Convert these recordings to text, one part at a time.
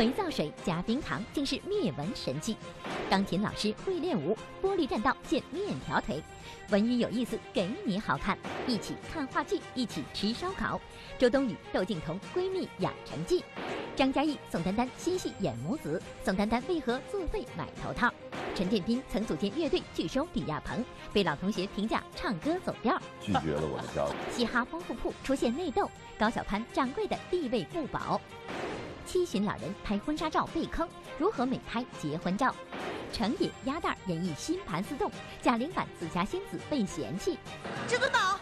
肥皂水加冰糖竟是灭蚊神器。钢琴老师会练舞，玻璃栈道现面条腿。文娱有意思，给你好看，一起看话剧，一起吃烧烤。周冬雨、窦靖童闺蜜养成记。张嘉译、宋丹丹新戏演母子，宋丹丹为何自费买头套？陈建斌曾组建乐队拒收李亚鹏，被老同学评价唱歌走调，拒绝了我的加入。嘻哈丰富铺出现内斗，高小攀掌柜的地位不保。七旬老人拍婚纱照被坑，如何美拍结婚照？成也鸭蛋演绎新盘丝洞，贾玲版紫霞仙子被嫌弃。至尊宝，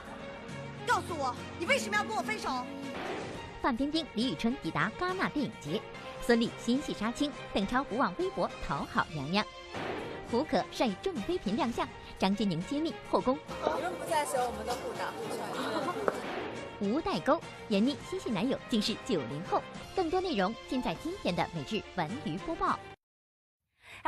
告诉我你为什么要跟我分手？范冰冰、李宇春抵达戛纳电影节，孙俪新戏杀青，邓超不忘微博讨好娘娘。胡可率众妃嫔亮相，张钧甯揭秘后宫。你们不在时候我们都互打。无代沟，闫妮新系男友竟是九零后。更多内容尽在今天的每日文娱播报。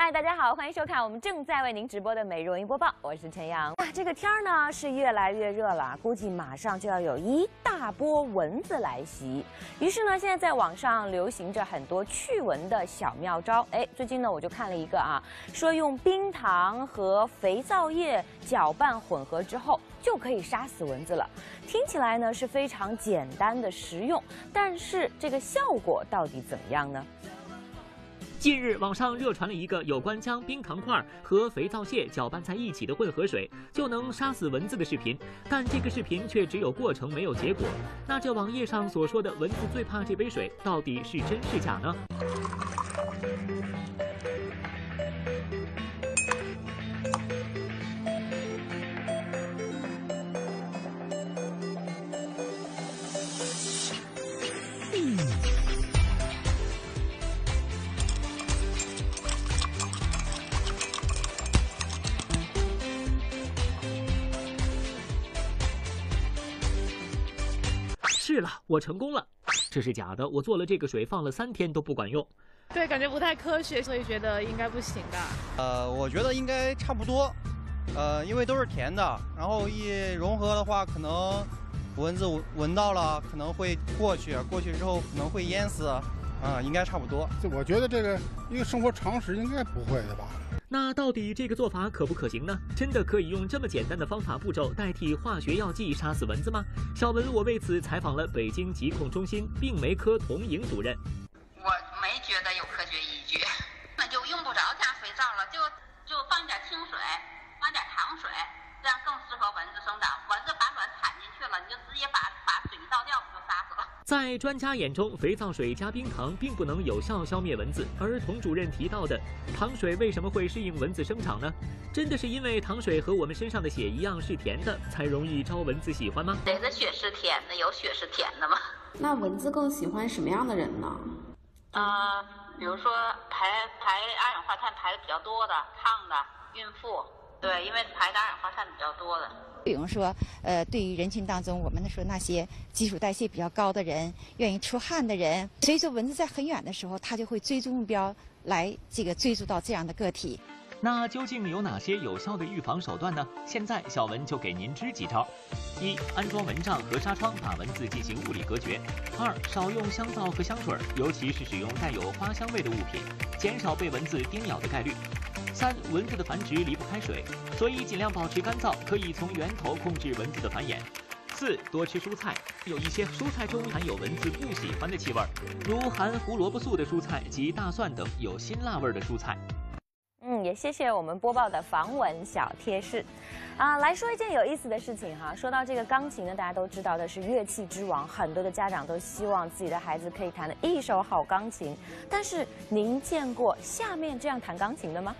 嗨，大家好，欢迎收看我们正在为您直播的美容音播报，我是陈阳。啊，这个天儿呢是越来越热了，估计马上就要有一大波蚊子来袭。于是呢，现在在网上流行着很多驱蚊的小妙招。哎，最近呢我就看了一个啊，说用冰糖和肥皂液搅拌混合之后就可以杀死蚊子了。听起来呢是非常简单的实用，但是这个效果到底怎么样呢？近日，网上热传了一个有关将冰糖块和肥皂屑搅拌在一起的混合水就能杀死蚊子的视频，但这个视频却只有过程没有结果。那这网页上所说的蚊子最怕这杯水，到底是真是假呢？是了，我成功了，这是假的。我做了这个水，放了三天都不管用。对，感觉不太科学，所以觉得应该不行吧。呃，我觉得应该差不多，呃，因为都是甜的，然后一融合的话，可能蚊子闻到了可能会过去，过去之后可能会淹死，啊，应该差不多。就我觉得这个一个生活常识应该不会的吧。那到底这个做法可不可行呢？真的可以用这么简单的方法步骤代替化学药剂杀死蚊子吗？小文，我为此采访了北京疾控中心病媒科童莹主任。我没觉得有科学依据，那就用不着加肥皂了，就就放点清水，放点糖水，这样更适合蚊子生长。蚊子把卵产进去了，你就直接把把水一倒掉，不就杀死了？在专家眼中，肥皂水加冰糖并不能有效消灭蚊子。而童主任提到的糖水为什么会适应蚊子生长呢？真的是因为糖水和我们身上的血一样是甜的，才容易招蚊子喜欢吗？谁的血是甜的？有血是甜的吗？那蚊子更喜欢什么样的人呢？啊，比如说排排二氧化碳排的比较多的、胖的、孕妇，对，因为排的二氧化碳比较多的。比如说，呃，对于人群当中，我们说那些基础代谢比较高的人，愿意出汗的人，所以说蚊子在很远的时候，它就会追逐目标来这个追逐到这样的个体。那究竟有哪些有效的预防手段呢？现在小文就给您支几招：一、安装蚊帐和纱窗，把蚊子进行物理隔绝；二、少用香皂和香水，尤其是使用带有花香味的物品，减少被蚊子叮咬的概率。三、蚊子的繁殖离不开水，所以尽量保持干燥，可以从源头控制蚊子的繁衍。四、多吃蔬菜，有一些蔬菜中含有蚊子不喜欢的气味，如含胡萝卜素的蔬菜及大蒜等有辛辣味的蔬菜。也谢谢我们播报的防蚊小贴士，啊，来说一件有意思的事情哈。说到这个钢琴呢，大家都知道的是乐器之王，很多的家长都希望自己的孩子可以弹得一手好钢琴。但是您见过下面这样弹钢琴的吗？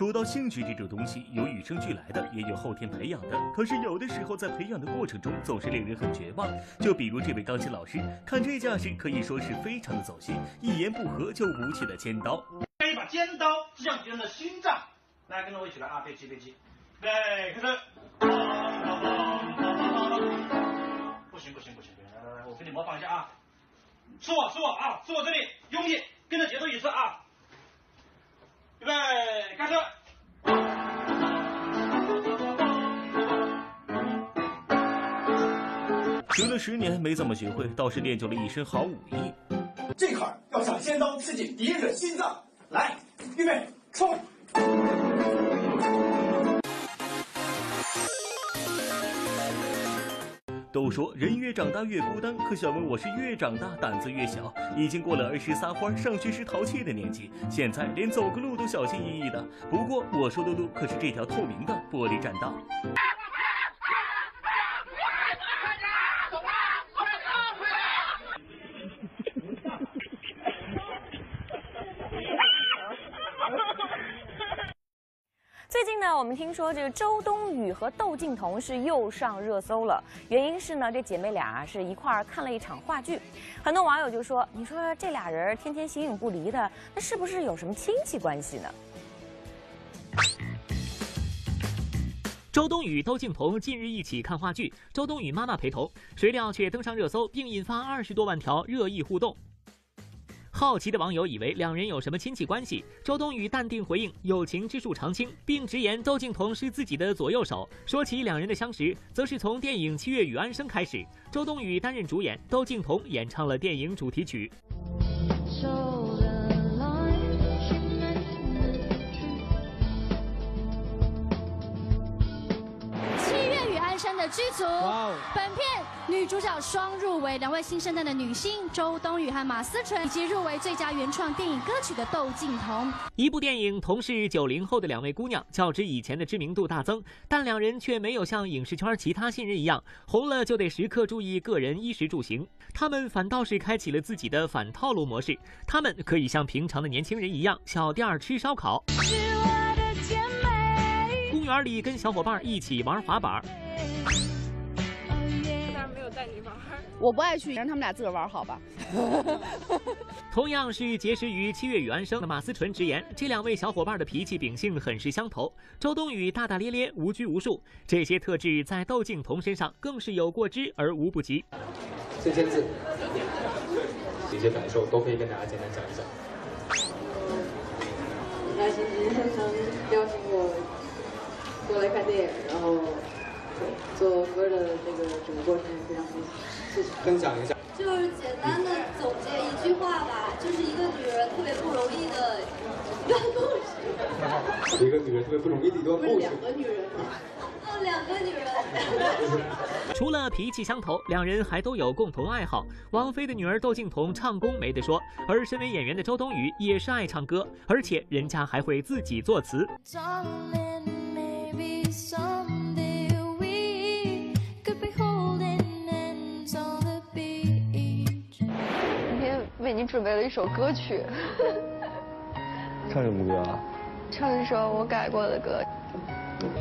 说到兴趣这种东西，有与生俱来的，也有后天培养的。可是有的时候在培养的过程中，总是令人很绝望。就比如这位钢琴老师，看这架势，可以说是非常的走心，一言不合就舞起了尖刀。可以把尖刀刺向敌人的心脏。来，跟着我一起来啊！别急，别急。对，开始。不行，不行，不行，不行！来来来，我给你模仿一下啊。是我是我啊，是我这里，用力跟着节奏一次啊。预备，开始。学了十年没怎么学会，倒是练就了一身好武艺。这块要像尖刀刺进敌人的心脏。来，预备，冲！都说人越长大越孤单，可小文我是越长大胆子越小，已经过了儿时撒欢、上学时淘气的年纪，现在连走个路都小心翼翼的。不过我说的路可是这条透明的玻璃栈道。最近呢，我们听说这个周冬雨和窦靖童是又上热搜了。原因是呢，这姐妹俩是一块儿看了一场话剧。很多网友就说：“你说这俩人天天形影不离的，那是不是有什么亲戚关系呢？”周冬雨、窦靖童近日一起看话剧，周冬雨妈妈陪同，谁料却登上热搜，并引发二十多万条热议互动。好奇的网友以为两人有什么亲戚关系，周冬雨淡定回应“友情之树常青”，并直言窦靖童是自己的左右手。说起两人的相识，则是从电影《七月与安生》开始，周冬雨担任主演，窦靖童演唱了电影主题曲。生的剧组，本片女主角双入围，两位新生代的女星周冬雨和马思纯，以及入围最佳原创电影歌曲的窦靖童。一部电影同是九零后的两位姑娘，较之以前的知名度大增，但两人却没有像影视圈其他新人一样，红了就得时刻注意个人衣食住行。他们反倒是开启了自己的反套路模式，他们可以像平常的年轻人一样，小店吃烧烤，公园里跟小伙伴一起玩滑板。没有带你玩，我不爱去，让他们俩自个儿玩好吧。同样是结识于七月与安生的马思纯直言，这两位小伙伴的脾气秉性很是相投。周冬雨大大咧咧、无拘无束，这些特质在窦靖童身上更是有过之而无不及。先签字，一些感受都可以跟大家简单讲一讲。很开心今天能邀请我过来看电影，然后。做歌的这个整个过程也非常谢谢。分享一下，就是简单的总结一句话吧，就是一个女人特别不容易的一段故事。一个女人特别不容易的一段故事。两个女人，哦，两个女人。除了脾气相投，两人还都有共同爱好。王菲的女儿窦靖童唱功没得说，而身为演员的周冬雨也是爱唱歌，而且人家还会自己作词。为你准备了一首歌曲，唱什么歌啊？唱一首我改过的歌。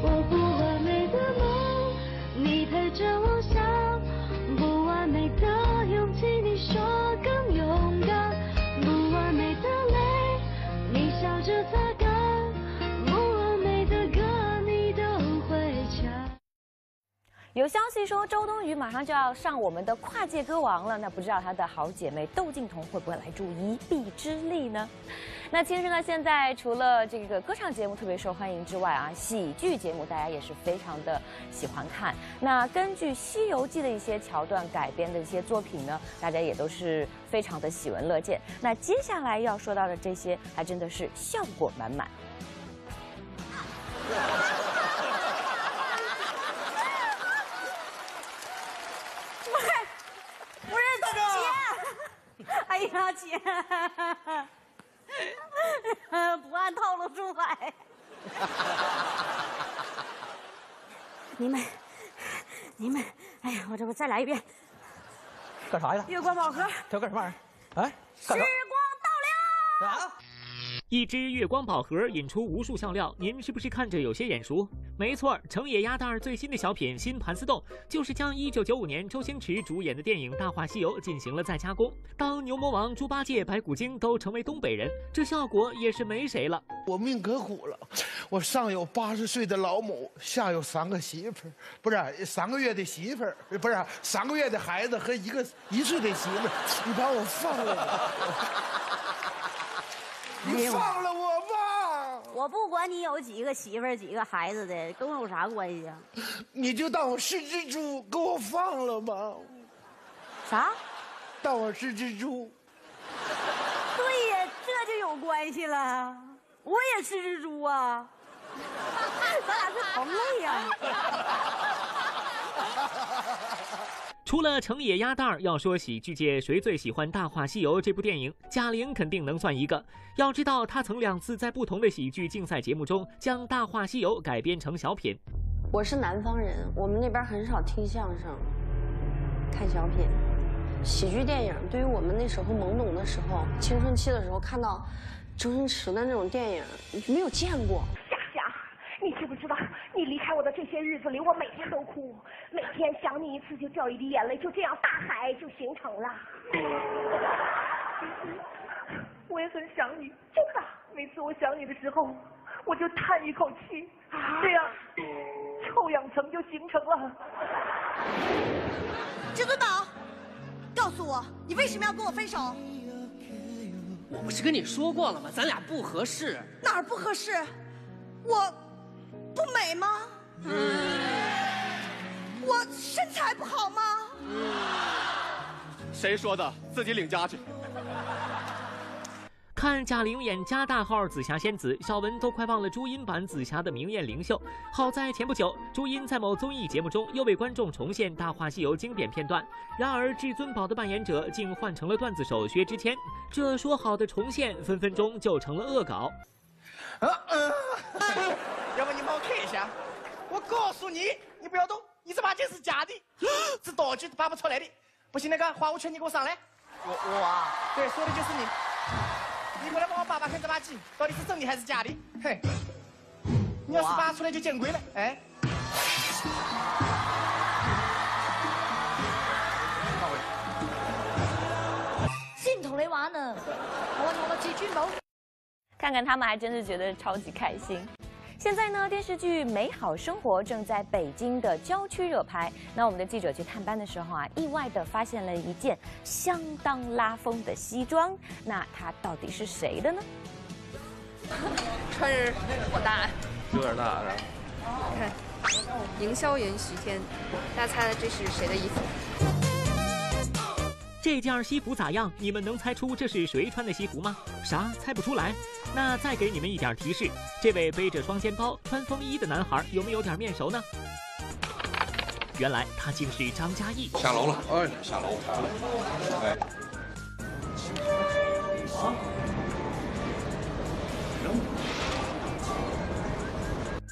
我不完美的梦，你陪着我想，不完美的勇气，你说有消息说，周冬雨马上就要上我们的跨界歌王了。那不知道她的好姐妹窦靖童会不会来助一臂之力呢？那其实呢，现在除了这个歌唱节目特别受欢迎之外啊，喜剧节目大家也是非常的喜欢看。那根据《西游记》的一些桥段改编的一些作品呢，大家也都是非常的喜闻乐见。那接下来要说到的这些，还真的是效果满满。姐，不按套路出牌。你们，你们，哎呀，我这不再来一遍。干啥呀？月光宝盒。这干什么玩意儿？哎，时光倒流。啊！一只月光宝盒引出无数笑料，您是不是看着有些眼熟？没错，成野鸭蛋最新的小品《新盘丝洞》，就是将1995年周星驰主演的电影《大话西游》进行了再加工。当牛魔王、猪八戒、白骨精都成为东北人，这效果也是没谁了。我命可苦了，我上有八十岁的老母，下有三个媳妇儿，不是三个月的媳妇儿，不是三个月的孩子和一个一岁的媳妇儿，你把我放了。你放了我吧！我不管你有几个媳妇儿、几个孩子的，跟我有啥关系啊？你就当我是只猪，给我放了吧！啥？当我是只猪。对呀，这就有关系了。我也是只猪啊，咱俩是同类呀。除了成也鸭蛋儿，要说喜剧界谁最喜欢《大话西游》这部电影，贾玲肯定能算一个。要知道，她曾两次在不同的喜剧竞赛节目中将《大话西游》改编成小品。我是南方人，我们那边很少听相声、看小品。喜剧电影对于我们那时候懵懂的时候、青春期的时候，看到周星驰的那种电影，没有见过。离开我的这些日子里，我每天都哭，每天想你一次就掉一滴眼泪，就这样大海就形成了。我也很想你，真的。每次我想你的时候，我就叹一口气，这样臭氧层就形成了。至尊宝，告诉我，你为什么要跟我分手？我不是跟你说过了吗？咱俩不合适。哪儿不合适？我不美吗？我身材不好吗？谁说的？自己领家去。看贾玲演加大号紫霞仙子，小文都快忘了朱茵版紫霞的明艳灵秀。好在前不久，朱茵在某综艺节目中又为观众重现《大话西游》经典片段，然而至尊宝的扮演者竟换成了段子手薛之谦，这说好的重现分分钟就成了恶搞。要不你帮我看一下？我告诉你，你不要动，你这把剑是假的，这道具拔不出来的。不行，那个花无缺，你给我上来。我我啊，对，说的就是你。你过来帮我拔拔看这把剑到底是真的还是假的？嘿，你要是拔出来就见鬼了，哎。先同你玩呢，我我至尊宝。看看他们，还真是觉得超级开心。现在呢，电视剧《美好生活》正在北京的郊区热拍。那我们的记者去探班的时候啊，意外的发现了一件相当拉风的西装。那它到底是谁的呢？穿着好大，有点大是吧？看，营销员徐天，大家猜这是谁的衣服？这件西服咋样？你们能猜出这是谁穿的西服吗？啥？猜不出来？那再给你们一点提示，这位背着双肩包、穿风衣的男孩有没有点面熟呢？原来他竟是张嘉译。下楼了，哎，下楼，哎。啊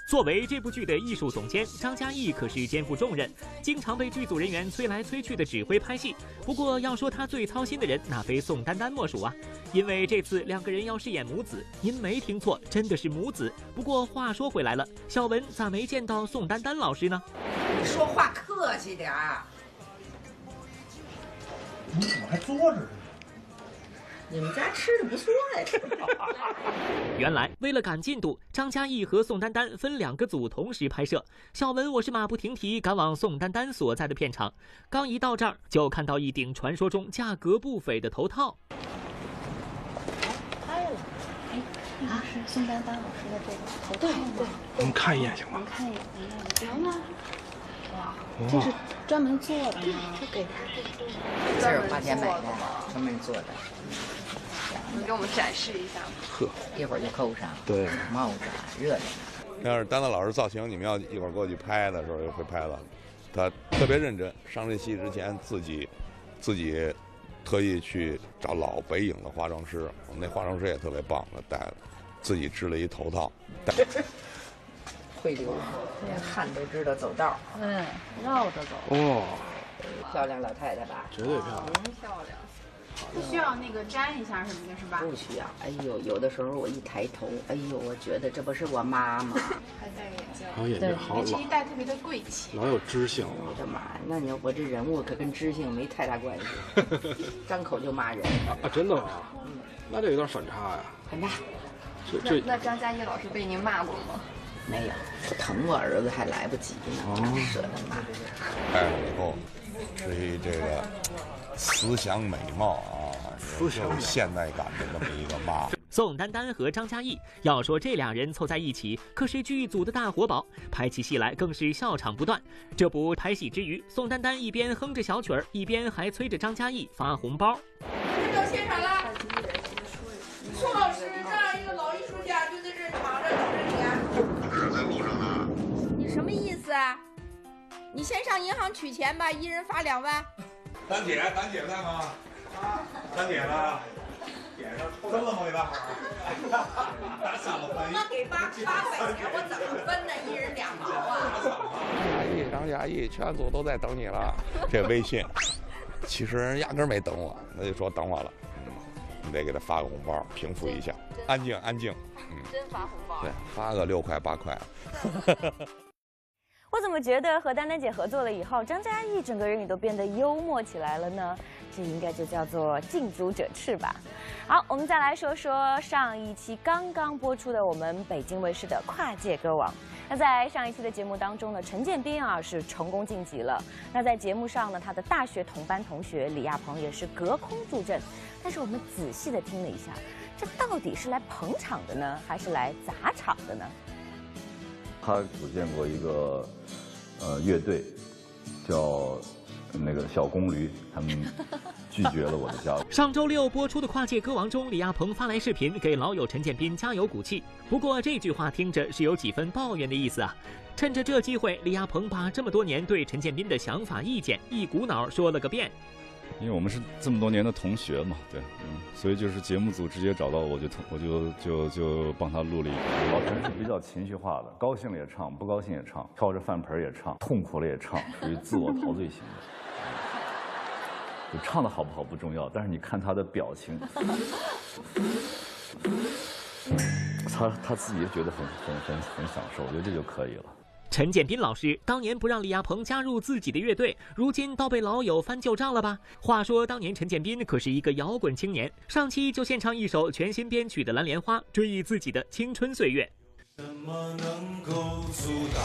作为这部剧的艺术总监，张嘉译可是肩负重任，经常被剧组人员催来催去的指挥拍戏。不过要说他最操心的人，那非宋丹丹莫属啊！因为这次两个人要饰演母子，您没听错，真的是母子。不过话说回来了，小文咋没见到宋丹丹老师呢？你说话客气点儿。你怎么还坐着呢？你们家吃的不错呀！原来为了赶进度，张嘉译和宋丹丹分两个组同时拍摄。小文我是马不停蹄赶往宋丹丹所在的片场，刚一到这儿就看到一顶传说中价格不菲的头套。拍了，哎，啊，是宋丹丹老师的这个头套吗？我们看一眼行吗？我们看一眼，行吗？哇，这是专门做的吗？就给他这是花钱买的，专门做的。你给我们展示一下吗？呵，一会儿就扣上。对，帽子热着呢。要是丹丹老师造型，你们要一会儿过去拍的时候就会拍到。他特别认真，上这戏之前自己自己特意去找老北影的化妆师，我们那化妆师也特别棒的，戴自己织了一头套。戴会流，连汗都知道走道。嗯，绕着走。哦，漂亮老太太吧？绝对漂亮。漂亮。不需要那个粘一下什么的，是吧？不需要。哎呦，有的时候我一抬头，哎呦，我觉得这不是我妈吗？还戴眼镜。还有眼镜，好老。一戴特别的贵气。老有知性。我的妈呀，那你我这人物可跟知性没太大关系，张口就骂人。啊，真的吗？嗯，那这有点反差呀。反差。这这。那张嘉译老师被您骂过吗？没有，疼我儿子还来不及呢，哪舍得骂？拍了以后，至于这个。慈祥美貌啊，慈祥现代感的这么一个妈。宋丹丹和张嘉译。要说这俩人凑在一起，可是剧组的大活宝，拍起戏来更是笑场不断。这不，拍戏之余，宋丹丹一边哼着小曲儿，一边还催着张嘉译发红包。到现场了，宋老师，这样一个老艺术家就在这儿躺着等着你啊！是在路上呢。你什么意思啊？你先上银行取钱吧，一人发两万。丹姐，丹姐在吗？丹姐呢？分了吗？给大伙儿？打赏了分。我给八八块钱，我怎么分呢？一人两毛啊！嘉译、张嘉译全组都在等你了。这微信，其实人压根儿没等我，那就说等我了。嗯，你得给他发个红包，平复一下。安静，安静。嗯，真发红包。对，发个六块八块。我怎么觉得和丹丹姐合作了以后，张嘉译整个人也都变得幽默起来了呢？这应该就叫做近朱者赤吧。好，我们再来说说上一期刚刚播出的我们北京卫视的《跨界歌王》。那在上一期的节目当中呢，陈建斌啊是成功晋级了。那在节目上呢，他的大学同班同学李亚鹏也是隔空助阵。但是我们仔细的听了一下，这到底是来捧场的呢，还是来砸场的呢？他组建过一个呃乐队，叫那个小公驴，他们拒绝了我的加入。上周六播出的《跨界歌王》中，李亚鹏发来视频给老友陈建斌加油鼓气。不过这句话听着是有几分抱怨的意思啊。趁着这机会，李亚鹏把这么多年对陈建斌的想法意见一股脑说了个遍。因为我们是这么多年的同学嘛，对，嗯，所以就是节目组直接找到我，就我就就就帮他录了一个。老陈是比较情绪化的，高兴了也唱，不高兴也唱，挑着饭盆也唱，痛苦了也唱，属于自我陶醉型的。唱的好不好不重要，但是你看他的表情，他他自己也觉得很很很很享受，我觉得这就可以了。陈建斌老师当年不让李亚鹏加入自己的乐队，如今倒被老友翻旧账了吧？话说当年陈建斌可是一个摇滚青年，上期就献唱一首全新编曲的《蓝莲花》，追忆自己的青春岁月。什么能够阻挡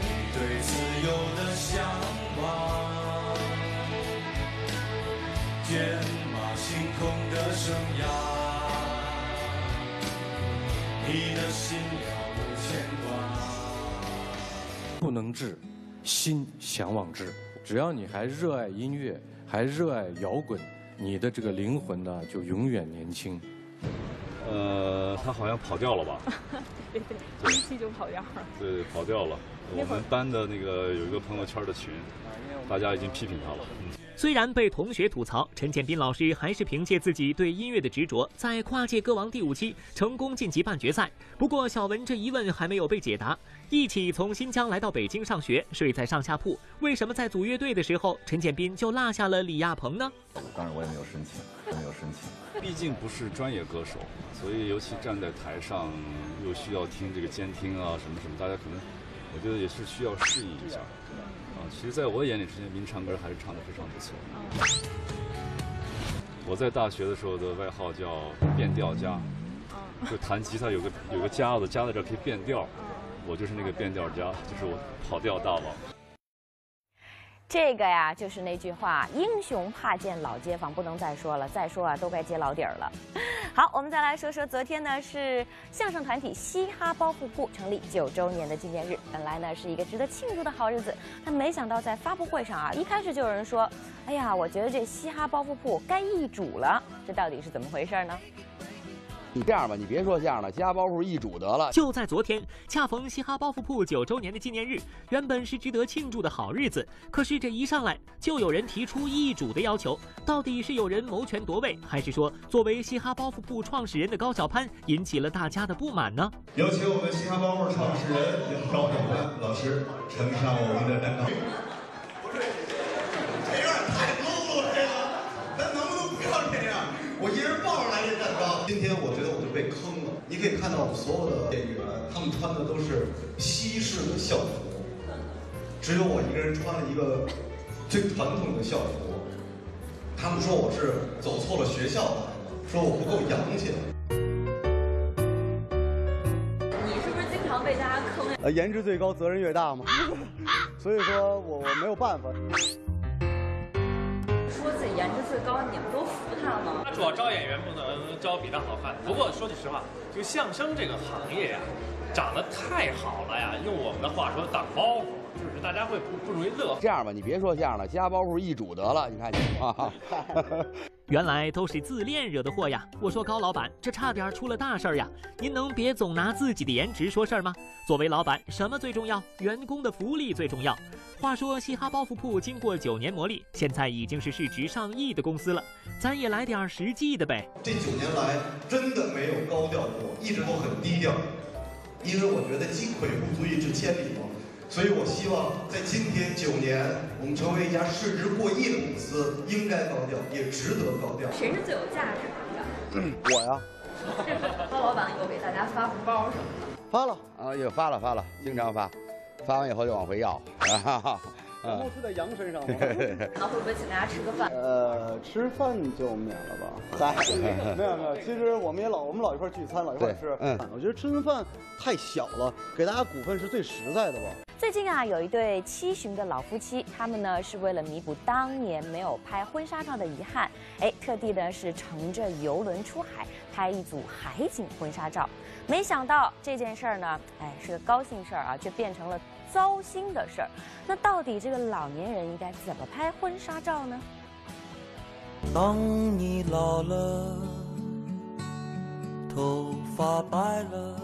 你对自由的向往？天马行空的生涯，你的心。不能治，心向往之。只要你还热爱音乐，还热爱摇滚，你的这个灵魂呢，就永远年轻。呃，他好像跑调了吧？对对，第一期就跑调了。对，跑调了。我们班的那个有一个朋友圈的群，大家已经批评他了。虽然被同学吐槽，陈建斌老师还是凭借自己对音乐的执着，在跨界歌王第五期成功晋级半决赛。不过，小文这疑问还没有被解答。一起从新疆来到北京上学，睡在上下铺，为什么在组乐队的时候，陈建斌就落下了李亚鹏呢？当然，我也没有申请，没有申请。毕竟不是专业歌手，所以尤其站在台上，又需要听这个监听啊，什么什么，大家可能，我觉得也是需要适应一下。啊，其实，在我眼里，陈建斌唱歌还是唱得非常不错。我在大学的时候的外号叫变调家，就弹吉他有个有个夹子夹在这可以变调，我就是那个变调家，就是我跑调大王。这个呀，就是那句话：英雄怕见老街坊。不能再说了，再说啊，都该揭老底儿了。好，我们再来说说，昨天呢是相声团体嘻哈包袱铺成立九周年的纪念日。本来呢是一个值得庆祝的好日子，但没想到在发布会上啊，一开始就有人说：“哎呀，我觉得这嘻哈包袱铺该易主了。”这到底是怎么回事呢？你这样吧，你别说相声了，嘻哈包袱易主得了。就在昨天，恰逢嘻哈包袱铺九周年的纪念日，原本是值得庆祝的好日子，可是这一上来就有人提出易主的要求。到底是有人谋权夺位，还是说作为嘻哈包袱铺创始人的高晓攀引起了大家的不满呢？有请我们嘻哈包袱创始人高晓攀老师呈上我们的蛋糕。不是，这有点太 low 了，这个，咱能不能不要这样？我一人抱着来这蛋糕。今天我觉得我就被坑了。你可以看到我们所有的演员，他们穿的都是西式的校服，只有我一个人穿了一个最传统的校服。他们说我是走错了学校来的，说我不够洋气。你是不是经常被大家坑呀？呃，颜值最高，责任越大嘛。所以说我我没有办法。说自己颜值最高，你们都服他？主要招演员不能招比他好看。不过说句实话，就相声这个行业呀，长得太好了呀，用我们的话说挡包袱，就是大家会不不容易乐。这样吧，你别说相声了，加包袱一煮得了，你看你啊。原来都是自恋惹的祸呀！我说高老板，这差点出了大事儿呀！您能别总拿自己的颜值说事儿吗？作为老板，什么最重要？员工的福利最重要。话说嘻哈包袱铺经过九年磨砺，现在已经是市值上亿的公司了，咱也来点实际的呗。这九年来真的没有高调过，一直都很低调，因为我觉得积跬不足以致千里嘛。所以我希望在今天九年，我们成为一家市值过亿的公司，应该高调，也值得高调。谁是最有价值的？我呀。包老板有给大家发红包什么的？发了啊，也发了发了，经常发，发完以后就往回要。然后是在羊身上吗？那会不会请大家吃个饭？呃，吃饭就免了吧。嗨，没有没有，其实我们也老我们老一块聚餐，老一块吃。嗯，我觉得吃顿饭太小了，给大家股份是最实在的吧。最近啊，有一对七旬的老夫妻，他们呢是为了弥补当年没有拍婚纱照的遗憾，哎，特地呢是乘着游轮出海拍一组海景婚纱照。没想到这件事儿呢，哎，是个高兴事儿啊，却变成了糟心的事儿。那到底这个老年人应该怎么拍婚纱照呢？当你老了，头发白了。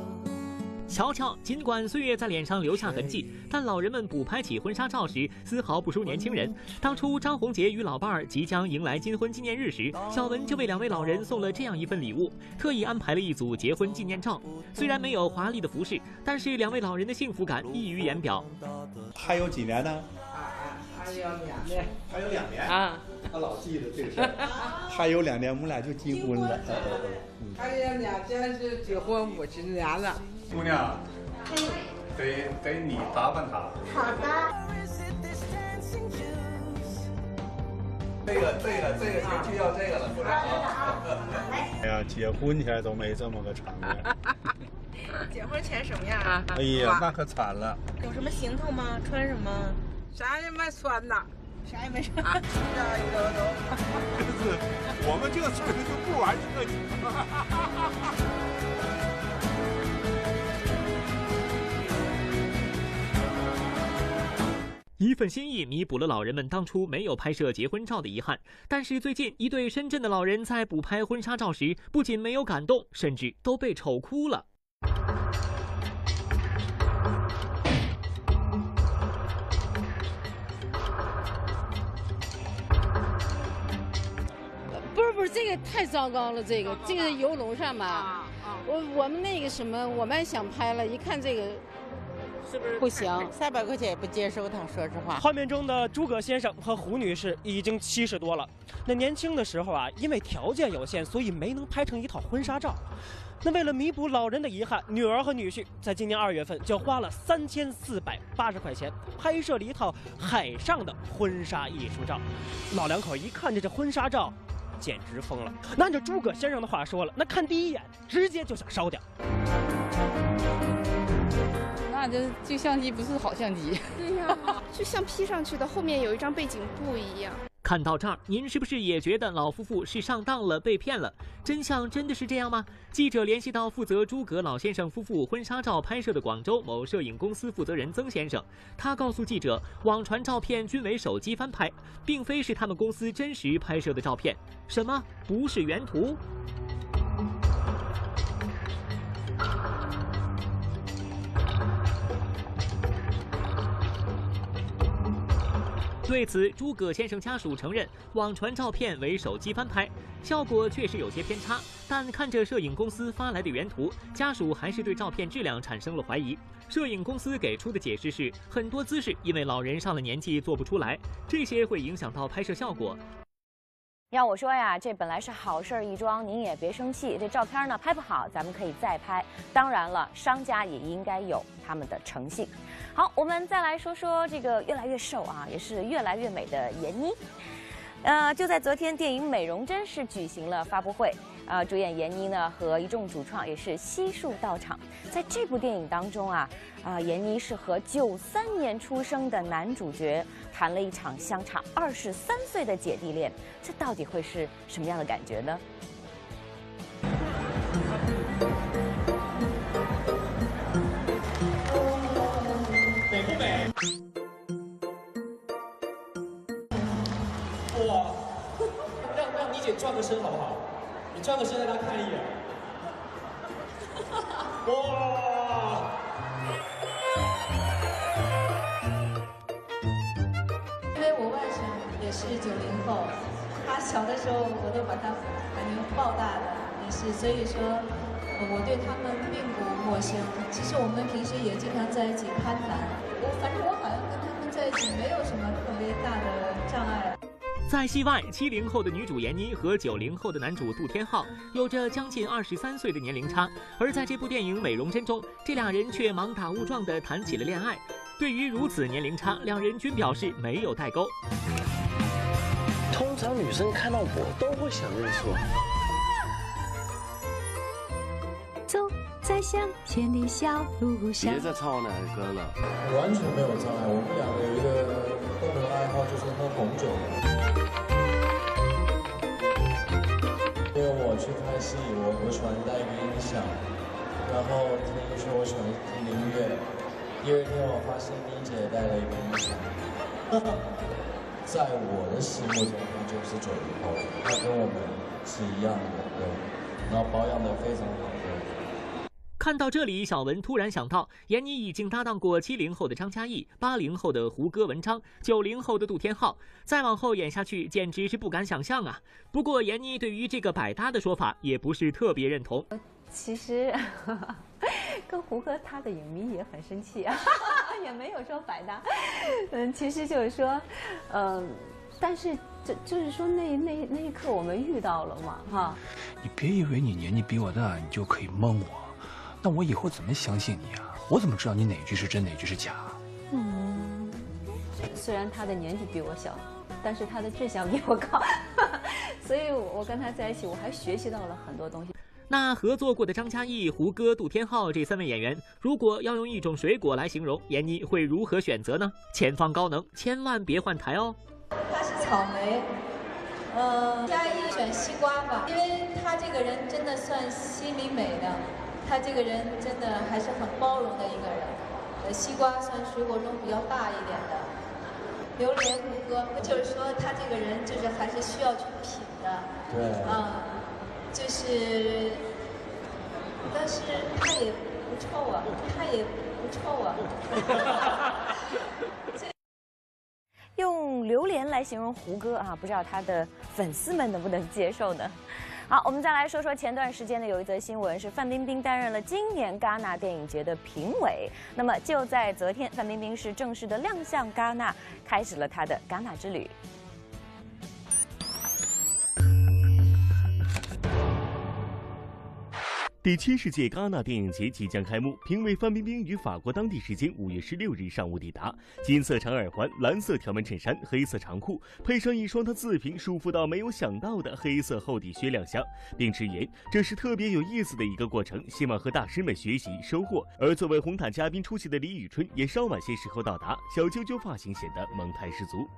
瞧瞧，尽管岁月在脸上留下痕迹，但老人们补拍起婚纱照时，丝毫不输年轻人。当初张宏杰与老伴儿即将迎来金婚纪念日时，小文就为两位老人送了这样一份礼物，特意安排了一组结婚纪念照。虽然没有华丽的服饰，但是两位老人的幸福感溢于言表。还有几年呢？还有两年，还有两年啊！他老记得这个事儿。还有两年，我们俩就结婚了。还有两年就结婚五十年了。姑娘，得得你打扮她。好的。这个这个这个就就要这个了，姑娘。哎呀，结婚前都没这么个场面。结婚前什么样啊？哎呀，那可惨了。有什么行头吗？穿什么？啥也没穿呐，啥也没穿。啥也没穿。是，我们这个岁数就不玩这个。一份心意弥补了老人们当初没有拍摄结婚照的遗憾，但是最近一对深圳的老人在补拍婚纱照时，不仅没有感动，甚至都被丑哭了。不是不是，这个太糟糕了，这个这个游龙上吧，我我们那个什么，我们想拍了，一看这个。是不是不行？三百块钱也不接受他，说实话。画面中的诸葛先生和胡女士已经七十多了。那年轻的时候啊，因为条件有限，所以没能拍成一套婚纱照。那为了弥补老人的遗憾，女儿和女婿在今年二月份就花了三千四百八十块钱拍摄了一套海上的婚纱艺术照。老两口一看着这婚纱照，简直疯了。那按照诸葛先生的话说了，那看第一眼直接就想烧掉。那这这相机不是好相机，对呀，就像 P 上去的，后面有一张背景布一样。看到这儿，您是不是也觉得老夫妇是上当了、被骗了？真相真的是这样吗？记者联系到负责诸葛老先生夫妇婚纱照拍摄的广州某摄影公司负责人曾先生，他告诉记者，网传照片均为手机翻拍，并非是他们公司真实拍摄的照片。什么？不是原图？对此，诸葛先生家属承认，网传照片为手机翻拍，效果确实有些偏差。但看着摄影公司发来的原图，家属还是对照片质量产生了怀疑。摄影公司给出的解释是，很多姿势因为老人上了年纪做不出来，这些会影响到拍摄效果。要我说呀，这本来是好事一桩，您也别生气。这照片呢拍不好，咱们可以再拍。当然了，商家也应该有他们的诚信。好，我们再来说说这个越来越瘦啊，也是越来越美的闫妮。呃，就在昨天，电影《美容针》是举行了发布会。啊，主演闫妮呢和一众主创也是悉数到场。在这部电影当中啊，啊，闫妮是和九三年出生的男主角谈了一场相差二十三岁的姐弟恋，这到底会是什么样的感觉呢？美不美？哇！让让妮姐转个身好不好？你转个身让大家看一眼。所以说我对他们并不陌生。其实我们平时也经常在一起攀谈，我反正我好像跟他们在一起没有什么特别大的障碍。在戏外，七零后的女主闫妮和九零后的男主杜天浩有着将近二十三岁的年龄差，而在这部电影《美容针》中，这俩人却盲打误撞地谈起了恋爱。对于如此年龄差，两人均表示没有代沟。通常女生看到我都会想认错。走在向前的小路上。别再唱我奶奶歌了。完全没有障碍，我们两个有一个共同爱好就是喝红酒。因为我去拍戏，我我喜欢带一个音响，然后听说我喜欢听音乐。第二天我发现妮姐带了一个音响，在我的心目中她就是九零后，她跟我们是一样的，对，然后保养的非常好，对。看到这里，小文突然想到，闫妮已经搭档过七零后的张嘉译、八零后的胡歌、文章、九零后的杜天浩，再往后演下去，简直是不敢想象啊！不过，闫妮对于这个百搭的说法也不是特别认同。其实，跟胡歌他的影迷也很生气啊，也没有说百搭。嗯，其实就是说，嗯，但是就就是说那那那一刻我们遇到了嘛，哈。你别以为你年纪比我大，你就可以蒙我，那我以后怎么相信你啊？我怎么知道你哪句是真，哪句是假？嗯，虽然他的年纪比我小，但是他的志向比我高，所以我跟他在一起，我还学习到了很多东西。那合作过的张嘉译、胡歌、杜天浩这三位演员，如果要用一种水果来形容，闫妮会如何选择呢？前方高能，千万别换台哦。他是草莓，呃，嘉译选西瓜吧，因为他这个人真的算心里美的，他这个人真的还是很包容的一个人。呃，西瓜算水果中比较大一点的。榴莲胡歌，就是说他这个人就是还是需要去品的。对。啊。就是，但是他也不臭啊，他也不臭啊。用榴莲来形容胡歌啊，不知道他的粉丝们能不能接受呢？好，我们再来说说前段时间呢，有一则新闻是范冰冰担任了今年戛纳电影节的评委。那么就在昨天，范冰冰是正式的亮相戛纳，开始了她的戛纳之旅。第七十届戛纳电影节即将开幕，评委范冰冰于法国当地时间五月十六日上午抵达。金色长耳环、蓝色条纹衬衫、黑色长裤，配上一双她自评舒服到没有想到的黑色厚底靴亮相，并直言这是特别有意思的一个过程，希望和大师们学习收获。而作为红毯嘉宾出席的李宇春也稍晚些时候到达，小揪揪发型显得萌态十足。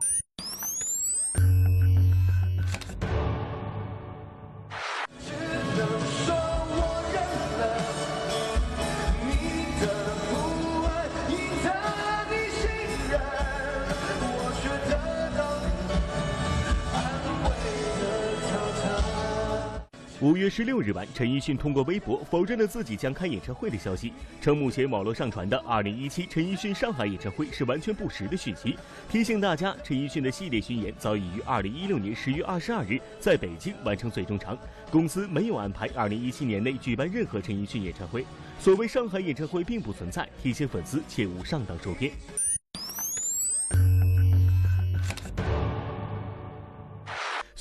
五月十六日晚，陈奕迅通过微博否认了自己将开演唱会的消息，称目前网络上传的二零一七陈奕迅上海演唱会是完全不实的讯息，提醒大家，陈奕迅的系列巡演早已于二零一六年十月二十二日在北京完成最终场，公司没有安排二零一七年内举办任何陈奕迅演唱会，所谓上海演唱会并不存在，提醒粉丝切勿上当受骗。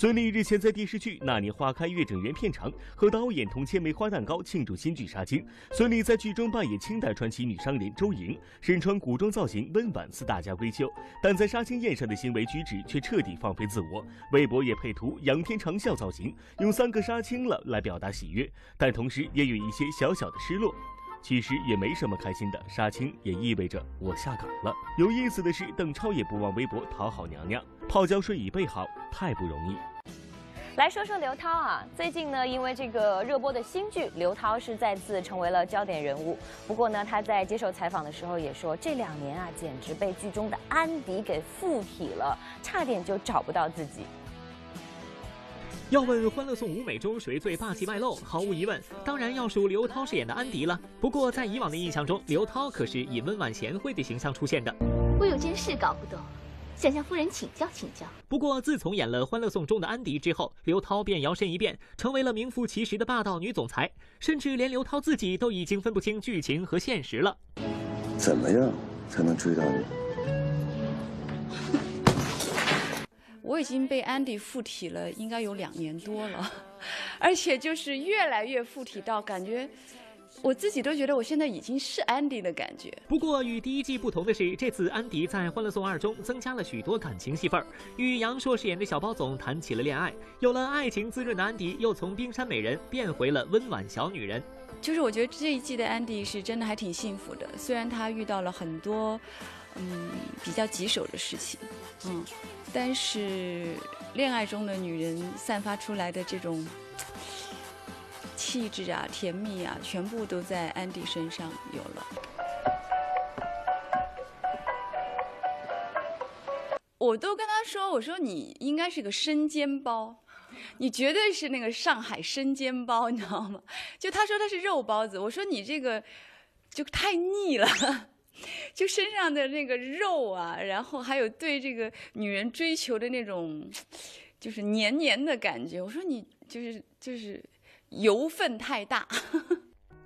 孙俪日前在电视剧《那年花开月正圆》片场和导演同切梅花蛋糕庆祝新剧杀青。孙俪在剧中扮演清代传奇女商人周莹，身穿古装造型，温婉似大家闺秀，但在杀青宴上的行为举止却彻底放飞自我。微博也配图仰天长啸造型，用三个杀青了来表达喜悦，但同时也有一些小小的失落。其实也没什么开心的，杀青也意味着我下岗了。有意思的是，邓超也不忘微博讨好娘娘，泡椒水已备好，太不容易。来说说刘涛啊，最近呢，因为这个热播的新剧，刘涛是再次成为了焦点人物。不过呢，他在接受采访的时候也说，这两年啊，简直被剧中的安迪给附体了，差点就找不到自己。要问《欢乐颂》舞美中谁最霸气外露，毫无疑问，当然要数刘涛饰演的安迪了。不过在以往的印象中，刘涛可是以温婉贤惠的形象出现的。我有件事搞不懂。想向夫人请教请教。不过，自从演了《欢乐颂》中的安迪之后，刘涛便摇身一变，成为了名副其实的霸道女总裁，甚至连刘涛自己都已经分不清剧情和现实了。怎么样才能追到你？我已经被安迪附体了，应该有两年多了，而且就是越来越附体到感觉。我自己都觉得我现在已经是安迪的感觉。不过与第一季不同的是，这次安迪在《欢乐颂二》中增加了许多感情戏份儿，与杨烁饰演的小包总谈起了恋爱。有了爱情滋润的安迪，又从冰山美人变回了温婉小女人。就是我觉得这一季的安迪是真的还挺幸福的，虽然他遇到了很多嗯比较棘手的事情，嗯，但是恋爱中的女人散发出来的这种。气质啊，甜蜜啊，全部都在安迪身上有了。我都跟他说：“我说你应该是个生煎包，你绝对是那个上海生煎包，你知道吗？”就他说他是肉包子，我说你这个就太腻了，就身上的那个肉啊，然后还有对这个女人追求的那种，就是黏黏的感觉。我说你就是就是。油分太大。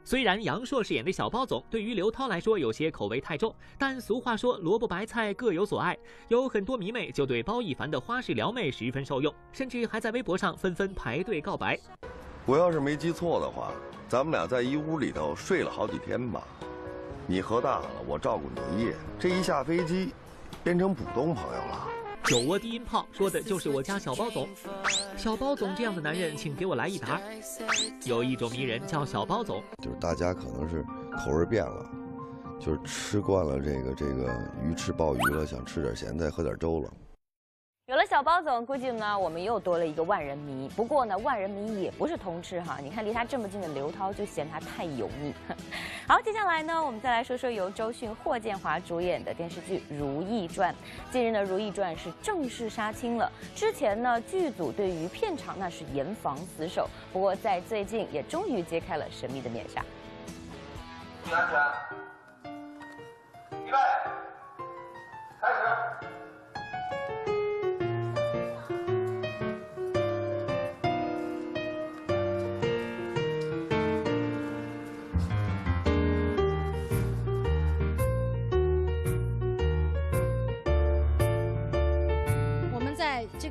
虽然杨烁饰演的小包总对于刘涛来说有些口味太重，但俗话说萝卜白菜各有所爱，有很多迷妹就对包奕凡的花式撩妹十分受用，甚至还在微博上纷纷排队告白。我要是没记错的话，咱们俩在一屋里头睡了好几天吧。你喝大了，我照顾你一夜，这一下飞机，变成普通朋友了。酒窝低音炮说的就是我家小包总，小包总这样的男人，请给我来一打。有一种迷人叫小包总，就是大家可能是口味变了，就是吃惯了这个这个鱼翅鲍鱼了，想吃点咸菜，喝点粥了。包总，估计呢我们又多了一个万人迷。不过呢，万人迷也不是通吃哈。你看离他这么近的刘涛就嫌他太油腻。好，接下来呢，我们再来说说由周迅、霍建华主演的电视剧《如懿传》。近日呢，《如懿传》是正式杀青了。之前呢，剧组对于片场那是严防死守。不过在最近也终于揭开了神秘的面纱。注意安全，预备，开始。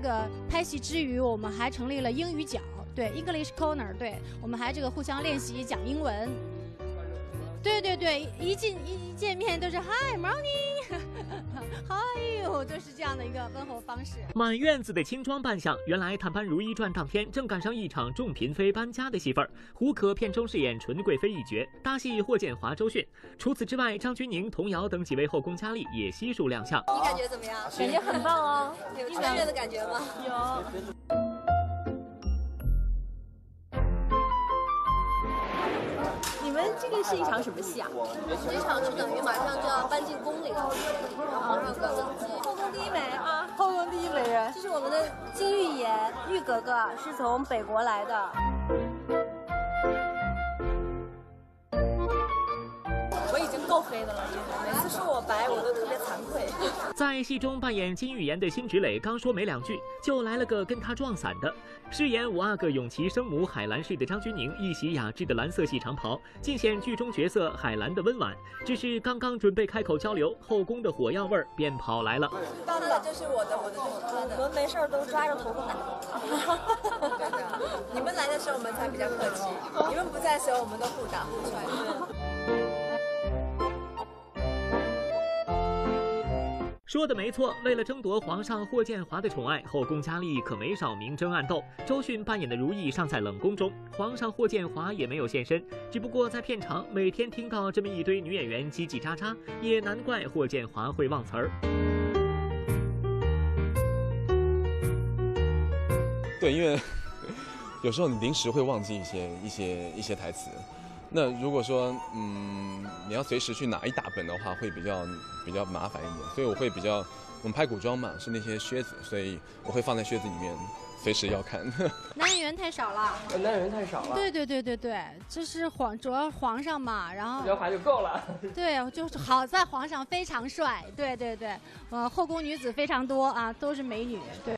这个拍戏之余，我们还成立了英语角，对，English Corner，对，我们还这个互相练习讲英文。对对对，一进一一见面都是 Hi morning you，就是这样的一个问候方式。满院子的轻装扮相，原来探班如懿传当天正赶上一场众嫔妃搬家的戏份胡可片中饰演纯贵妃一角，搭戏霍建华、周迅。除此之外，张钧甯、童瑶等几位后宫佳丽也悉数亮相。你感觉怎么样？感觉很棒哦，有穿越的感觉吗？有。这个是一场什么戏啊？这场就等于马上就要搬进宫里了，然后有个登基，后宫第一美啊，后宫第一美人，这是我们的金玉妍，玉格格是从北国来的。我已经够够黑的了。说我白，我都特别惭愧。在戏中扮演金玉妍的辛芷蕾刚说没两句，就来了个跟她撞伞的。饰演五阿哥永琪生母海兰氏的张钧甯，一袭雅致的蓝色系长袍，尽显剧中角色海兰的温婉。只是刚刚准备开口交流，后宫的火药味儿便跑来了。他的就是我的，我的就是他的。我们没事都抓着头发打。你们来的时候我们才比较客气，你们不在的时候我们都互打互踹。说的没错，为了争夺皇上霍建华的宠爱，后宫佳丽可没少明争暗斗。周迅扮演的如意尚在冷宫中，皇上霍建华也没有现身。只不过在片场，每天听到这么一堆女演员叽叽喳喳，也难怪霍建华会忘词儿。对，因为 有时候你临时会忘记一些一些一些台词。那如果说，嗯，你要随时去拿一大本的话，会比较比较麻烦一点，所以我会比较，我们拍古装嘛，是那些靴子，所以我会放在靴子里面，随时要看。男演员太少了，男演员太少了。对对对对对，就是皇主要皇上嘛，然后 刘海就够了。对，就是好在皇上非常帅，对对对，呃，后宫女子非常多啊，都是美女，对。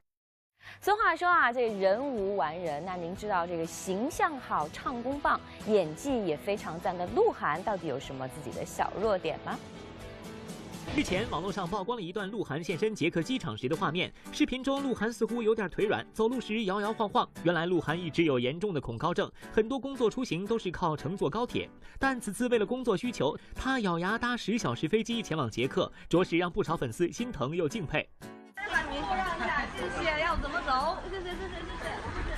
俗话说啊，这人无完人。那您知道这个形象好、唱功棒、演技也非常赞的鹿晗，到底有什么自己的小弱点吗？日前，网络上曝光了一段鹿晗现身捷克机场时的画面。视频中，鹿晗似乎有点腿软，走路时摇摇晃晃。原来，鹿晗一直有严重的恐高症，很多工作出行都是靠乘坐高铁。但此次为了工作需求，他咬牙搭十小时飞机前往捷克，着实让不少粉丝心疼又敬佩。把名字让一下，谢谢。要怎么走？谢谢，谢谢，谢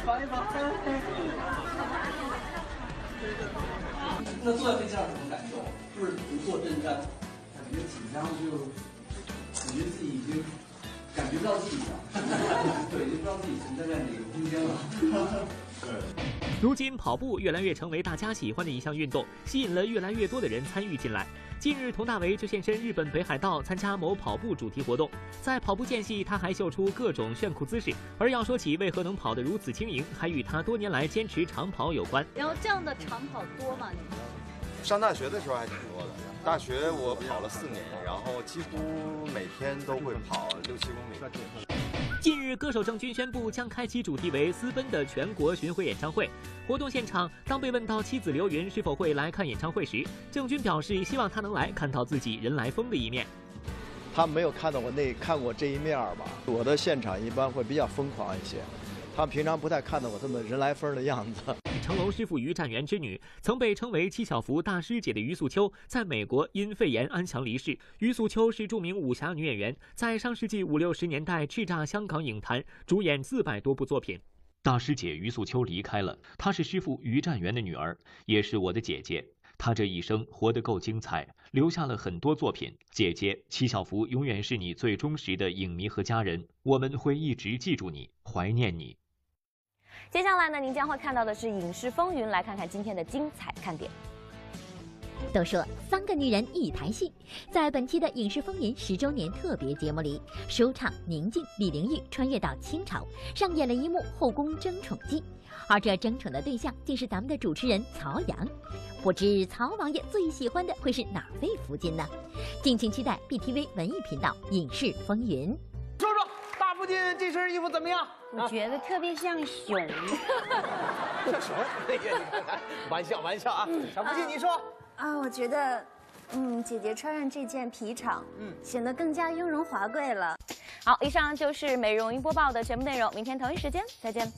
那坐在飞机上什么感受？就是不坐针毡，感觉紧张，就感觉自己已经感觉不到自己了，对，就不知道自己存在在哪个空间了。对 如今跑步越来越成为大家喜欢的一项运动，吸引了越来越多的人参与进来。近日，佟大为就现身日本北海道参加某跑步主题活动，在跑步间隙，他还秀出各种炫酷姿势。而要说起为何能跑得如此轻盈，还与他多年来坚持长跑有关。然后这样的长跑多吗？你们？上大学的时候还挺多的，大学我跑了四年，然后几乎每天都会跑六七公里。近日，歌手郑钧宣布将开启主题为“私奔”的全国巡回演唱会。活动现场，当被问到妻子刘芸是否会来看演唱会时，郑钧表示希望她能来看到自己人来疯的一面。他没有看到我那看过这一面吧？我的现场一般会比较疯狂一些，他们平常不太看到我这么人来疯的样子。成龙师傅于占元之女，曾被称为七小福大师姐的于素秋，在美国因肺炎安详离世。于素秋是著名武侠女演员，在上世纪五六十年代叱咤香港影坛，主演四百多部作品。大师姐于素秋离开了，她是师傅于占元的女儿，也是我的姐姐。她这一生活得够精彩，留下了很多作品。姐姐，七小福永远是你最忠实的影迷和家人，我们会一直记住你，怀念你。接下来呢，您将会看到的是《影视风云》，来看看今天的精彩看点。都说三个女人一台戏，在本期的《影视风云》十周年特别节目里，舒畅宁静李玲玉穿越到清朝，上演了一幕后宫争宠记，而这争宠的对象竟是咱们的主持人曹阳。不知曹王爷最喜欢的会是哪位福晋呢？敬请期待 BTV 文艺频道《影视风云》。说说大福晋这身衣服怎么样？我觉得特别像熊。像熊？玩笑玩笑啊！小福晋，你说。啊，我觉得，嗯，姐姐穿上这件皮草，嗯，显得更加雍容华贵了。好，以上就是美容音播报的全部内容，明天同一时间再见。